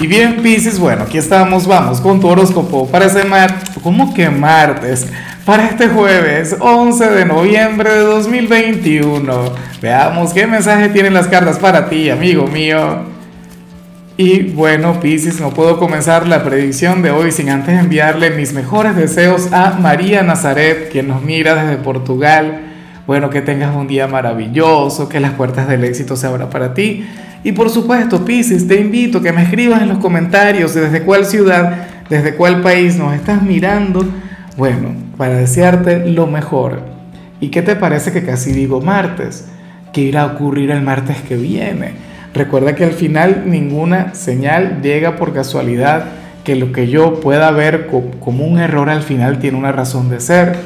Y bien, Pisces, bueno, aquí estamos, vamos con tu horóscopo para ese martes, ¿cómo que martes? Para este jueves 11 de noviembre de 2021. Veamos qué mensaje tienen las cartas para ti, amigo mío. Y bueno, Pisces, no puedo comenzar la predicción de hoy sin antes enviarle mis mejores deseos a María Nazaret, quien nos mira desde Portugal. Bueno, que tengas un día maravilloso, que las puertas del éxito se abran para ti y por supuesto, Pisces, te invito a que me escribas en los comentarios desde cuál ciudad, desde cuál país nos estás mirando. Bueno, para desearte lo mejor. ¿Y qué te parece que casi digo martes? ¿Qué irá a ocurrir el martes que viene? Recuerda que al final ninguna señal llega por casualidad, que lo que yo pueda ver como un error al final tiene una razón de ser.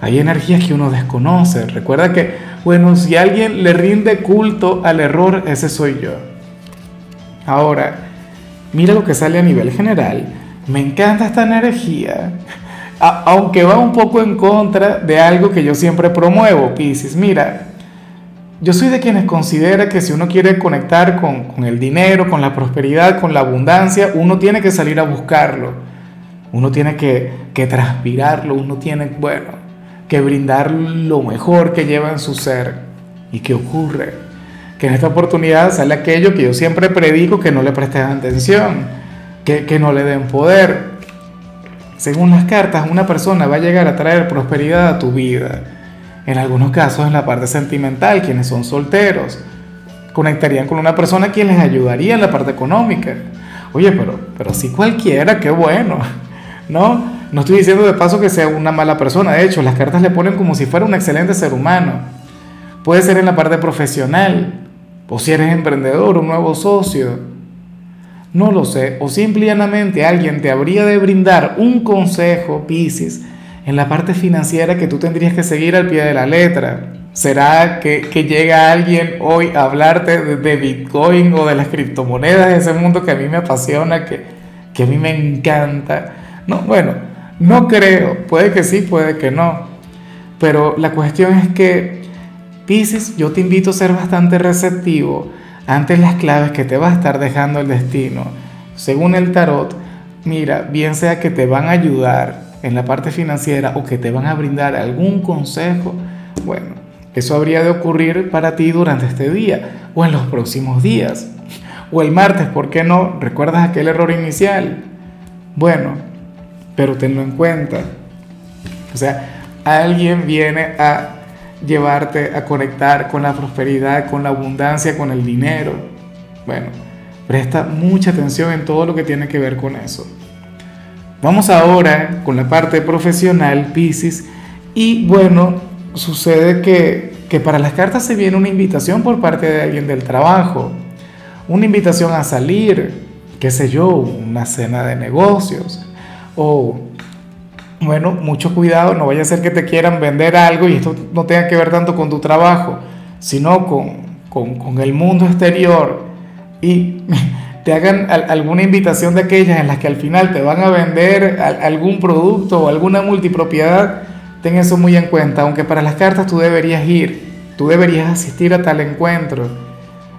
Hay energías que uno desconoce. Recuerda que, bueno, si alguien le rinde culto al error, ese soy yo. Ahora, mira lo que sale a nivel general. Me encanta esta energía. aunque va un poco en contra de algo que yo siempre promuevo, Pisces. Mira, yo soy de quienes considera que si uno quiere conectar con, el dinero, con la prosperidad, con la abundancia, uno tiene que salir a buscarlo. Uno tiene que, que transpirarlo, uno tiene, bueno, que brindar lo mejor que lleva en su ser. ¿Y qué ocurre? Que en esta oportunidad sale aquello que yo siempre predico que no le prestes atención, que, que no le den poder. Según las cartas, una persona va a llegar a traer prosperidad a tu vida. En algunos casos en la parte sentimental, quienes son solteros, conectarían con una persona quien les ayudaría en la parte económica. Oye, pero, pero si cualquiera, qué bueno, ¿no? No estoy diciendo de paso que sea una mala persona, de hecho, las cartas le ponen como si fuera un excelente ser humano. Puede ser en la parte profesional, o si eres emprendedor, un nuevo socio. No lo sé, o simplemente alguien te habría de brindar un consejo, Pisces, en la parte financiera que tú tendrías que seguir al pie de la letra. ¿Será que, llega alguien hoy a hablarte de, Bitcoin o de las criptomonedas, ese mundo que a mí me apasiona, que a mí me encanta? No, bueno, no creo, puede que sí, puede que no. Pero la cuestión es que, Pisces, yo te invito a ser bastante receptivo ante las claves que te va a estar dejando el destino. Según el tarot, mira, bien sea que te van a ayudar en la parte financiera o que te van a brindar algún consejo, bueno, eso habría de ocurrir para ti durante este día o en los próximos días. O el martes, ¿por qué no? ¿Recuerdas aquel error inicial? Bueno, pero tenlo en cuenta. O sea, alguien viene a llevarte a conectar con la prosperidad, con la abundancia, con el dinero. Bueno, presta mucha atención en todo lo que tiene que ver con eso. Vamos ahora con la parte profesional, Pisces. Y bueno, sucede que, que para las cartas se viene una invitación por parte de alguien del trabajo. Una invitación a salir, qué sé yo, una cena de negocios o, bueno, mucho cuidado, no vaya a ser que te quieran vender algo y esto no tenga que ver tanto con tu trabajo, sino con, con, el mundo exterior. Y te hagan alguna invitación de aquellas en las que al final te van a vender algún producto o alguna multipropiedad, ten eso muy en cuenta, aunque para las cartas tú deberías ir, tú deberías asistir a tal encuentro.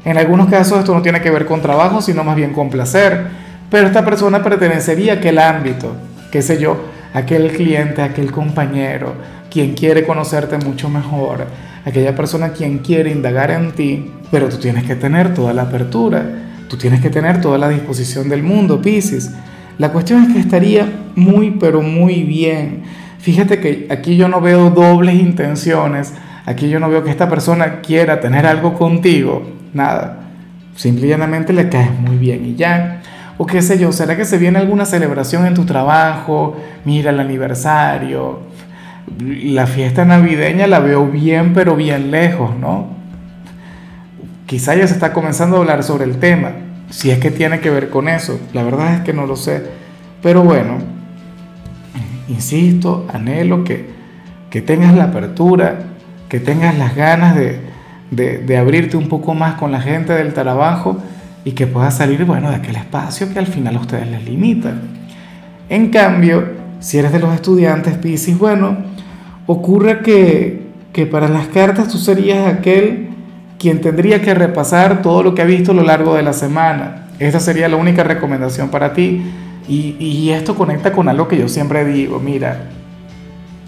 En algunos casos esto no tiene que ver con trabajo, sino más bien con placer, pero esta persona pertenecería a aquel ámbito qué sé yo, aquel cliente, aquel compañero, quien quiere conocerte mucho mejor, aquella persona quien quiere indagar en ti, pero tú tienes que tener toda la apertura, tú tienes que tener toda la disposición del mundo, Pisces. La cuestión es que estaría muy, pero muy bien. Fíjate que aquí yo no veo dobles intenciones, aquí yo no veo que esta persona quiera tener algo contigo, nada. Simplemente le caes muy bien y ya. O qué sé yo, ¿será que se viene alguna celebración en tu trabajo? Mira el aniversario. La fiesta navideña la veo bien, pero bien lejos, ¿no? Quizá ya se está comenzando a hablar sobre el tema, si es que tiene que ver con eso. La verdad es que no lo sé. Pero bueno, insisto, anhelo que, que tengas la apertura, que tengas las ganas de, de, de abrirte un poco más con la gente del trabajo y que pueda salir, bueno, de aquel espacio que al final a ustedes les limita. En cambio, si eres de los estudiantes Pisces, bueno, ocurre que, que para las cartas tú serías aquel quien tendría que repasar todo lo que ha visto a lo largo de la semana. esta sería la única recomendación para ti. Y, y esto conecta con algo que yo siempre digo, mira,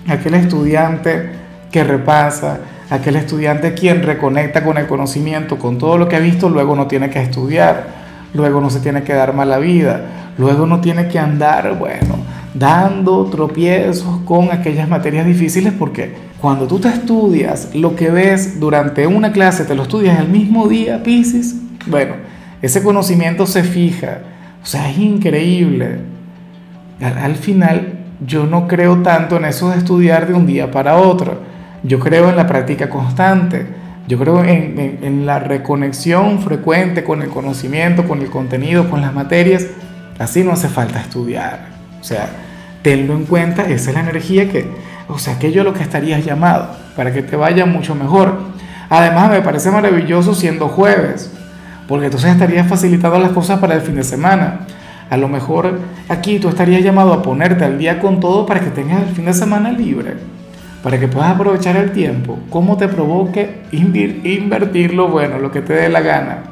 aquel estudiante que repasa, aquel estudiante quien reconecta con el conocimiento, con todo lo que ha visto, luego no tiene que estudiar, luego no se tiene que dar mala vida, luego no tiene que andar, bueno, dando tropiezos con aquellas materias difíciles porque cuando tú te estudias lo que ves durante una clase, te lo estudias el mismo día, Pisces, bueno, ese conocimiento se fija, o sea, es increíble. Al, al final, yo no creo tanto en eso de estudiar de un día para otro. Yo creo en la práctica constante. Yo creo en, la reconexión frecuente con el conocimiento, con el contenido, con las materias. Así no hace falta estudiar. O sea, tenlo en cuenta, esa es la energía que, o sea, aquello lo que estarías llamado, para que te vaya mucho mejor. Además, me parece maravilloso siendo jueves, porque entonces estarías facilitando las cosas para el fin de semana. A lo mejor aquí tú estarías llamado a ponerte al día con todo para que tengas el fin de semana libre, para que puedas aprovechar el tiempo, como te provoque invertirlo, bueno, lo que te dé la gana.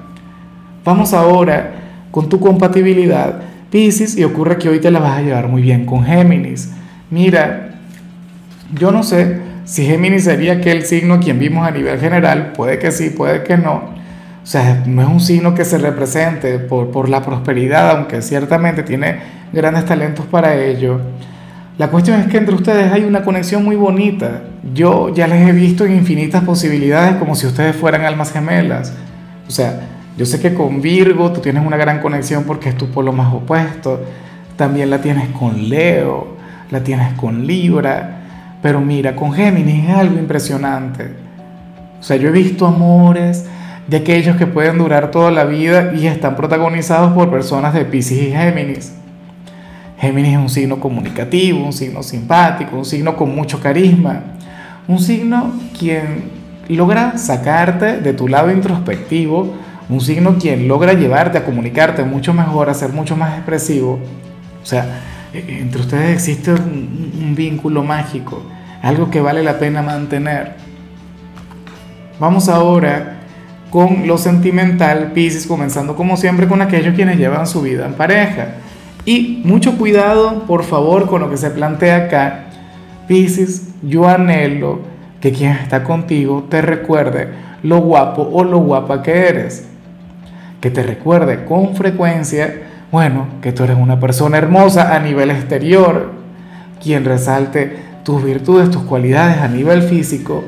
Vamos ahora con tu compatibilidad, Pisces, y ocurre que hoy te la vas a llevar muy bien con Géminis. Mira, yo no sé si Géminis sería aquel signo quien vimos a nivel general, puede que sí, puede que no o sea, no es un signo que se represente por, por la prosperidad, aunque ciertamente tiene grandes talentos para ello. La cuestión es que entre ustedes hay una conexión muy bonita. Yo ya les he visto en infinitas posibilidades como si ustedes fueran almas gemelas. O sea, yo sé que con Virgo tú tienes una gran conexión porque es tu polo más opuesto. También la tienes con Leo, la tienes con Libra. Pero mira, con Géminis es algo impresionante. O sea, yo he visto amores de aquellos que pueden durar toda la vida y están protagonizados por personas de Pisces y Géminis. Géminis es un signo comunicativo, un signo simpático, un signo con mucho carisma, un signo quien logra sacarte de tu lado introspectivo, un signo quien logra llevarte a comunicarte mucho mejor, a ser mucho más expresivo. O sea, e, entre ustedes existe un, un vínculo mágico, algo que vale la pena mantener. Vamos ahora con lo sentimental, Pisces, comenzando como siempre con aquellos quienes llevan su vida en pareja. Y mucho cuidado, por favor, con lo que se plantea acá. Pisces, yo anhelo que quien está contigo te recuerde lo guapo o lo guapa que eres. Que te recuerde con frecuencia, bueno, que tú eres una persona hermosa a nivel exterior, quien resalte tus virtudes, tus cualidades a nivel físico.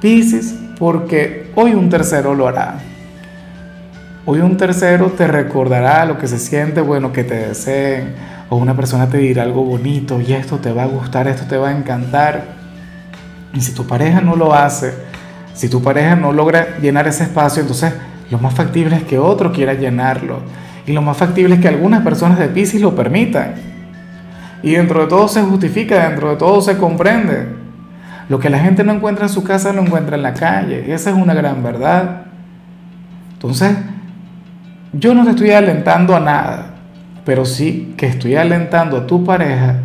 Pisces, porque hoy un tercero lo hará. Hoy un tercero te recordará lo que se siente, bueno, que te deseen, o una persona te dirá algo bonito y esto te va a gustar, esto te va a encantar. Y si tu pareja no lo hace, si tu pareja no logra llenar ese espacio, entonces lo más factible es que otro quiera llenarlo. Y lo más factible es que algunas personas de Pisces lo permitan. Y dentro de todo se justifica, dentro de todo se comprende. Lo que la gente no encuentra en su casa lo encuentra en la calle. Esa es una gran verdad. Entonces, yo no te estoy alentando a nada, pero sí que estoy alentando a tu pareja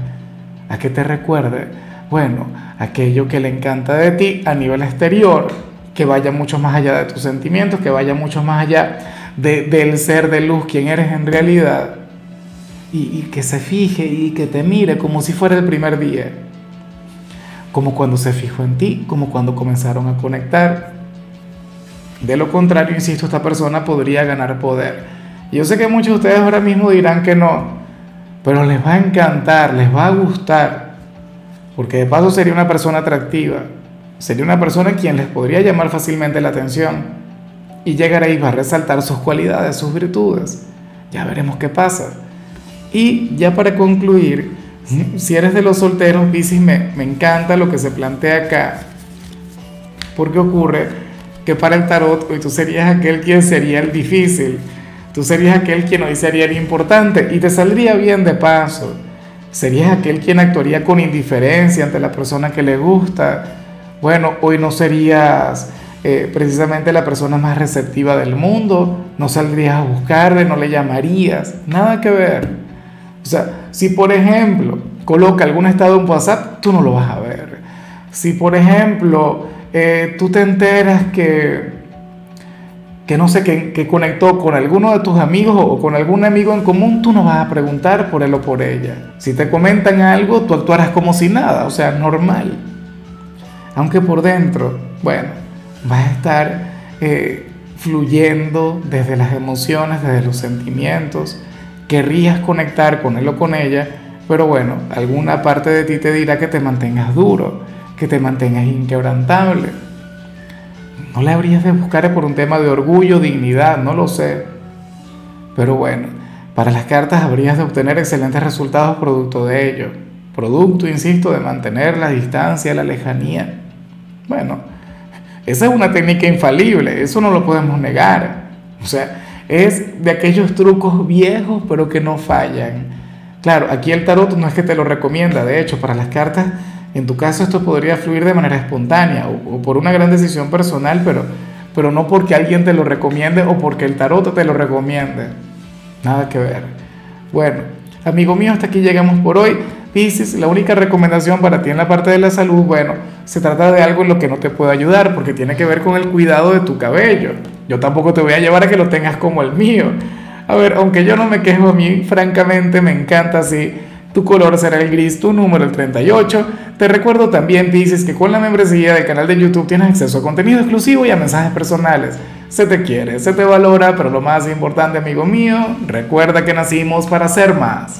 a que te recuerde, bueno, aquello que le encanta de ti a nivel exterior, que vaya mucho más allá de tus sentimientos, que vaya mucho más allá del ser de luz, quien eres en realidad, y, y que se fije y que te mire como si fuera el primer día como cuando se fijó en ti, como cuando comenzaron a conectar. De lo contrario, insisto, esta persona podría ganar poder. Yo sé que muchos de ustedes ahora mismo dirán que no, pero les va a encantar, les va a gustar, porque de paso sería una persona atractiva, sería una persona quien les podría llamar fácilmente la atención y llegar ahí va a resaltar sus cualidades, sus virtudes. Ya veremos qué pasa. Y ya para concluir, si eres de los solteros, Pisces, me, me encanta lo que se plantea acá. Porque ocurre que para el tarot hoy tú serías aquel quien sería el difícil. Tú serías aquel quien hoy sería el importante y te saldría bien de paso. Serías aquel quien actuaría con indiferencia ante la persona que le gusta. Bueno, hoy no serías eh, precisamente la persona más receptiva del mundo. No saldrías a buscarle, no le llamarías. Nada que ver. O sea, si por ejemplo coloca algún estado en WhatsApp, tú no lo vas a ver. Si por ejemplo eh, tú te enteras que, que no sé, que, que conectó con alguno de tus amigos o con algún amigo en común, tú no vas a preguntar por él o por ella. Si te comentan algo, tú actuarás como si nada, o sea, normal. Aunque por dentro, bueno, vas a estar eh, fluyendo desde las emociones, desde los sentimientos, querrías conectar con él o con ella, pero bueno, alguna parte de ti te dirá que te mantengas duro, que te mantengas inquebrantable. No le habrías de buscar por un tema de orgullo, dignidad, no lo sé. Pero bueno, para las cartas habrías de obtener excelentes resultados producto de ello. Producto, insisto, de mantener la distancia, la lejanía. Bueno, esa es una técnica infalible, eso no lo podemos negar. O sea, es de aquellos trucos viejos pero que no fallan. Claro, aquí el tarot no es que te lo recomienda, de hecho, para las cartas, en tu caso esto podría fluir de manera espontánea o, por una gran decisión personal, pero, pero no porque alguien te lo recomiende o porque el tarot te lo recomiende. Nada que ver. Bueno, amigo mío, hasta aquí llegamos por hoy. Pisces, la única recomendación para ti en la parte de la salud, bueno, se trata de algo en lo que no te puedo ayudar porque tiene que ver con el cuidado de tu cabello. Yo tampoco te voy a llevar a que lo tengas como el mío. A ver, aunque yo no me quejo a mí, francamente me encanta así. Tu color será el gris, tu número el 38. Te recuerdo también, dices que con la membresía del canal de YouTube tienes acceso a contenido exclusivo y a mensajes personales. Se te quiere, se te valora, pero lo más importante, amigo mío, recuerda que nacimos para ser más.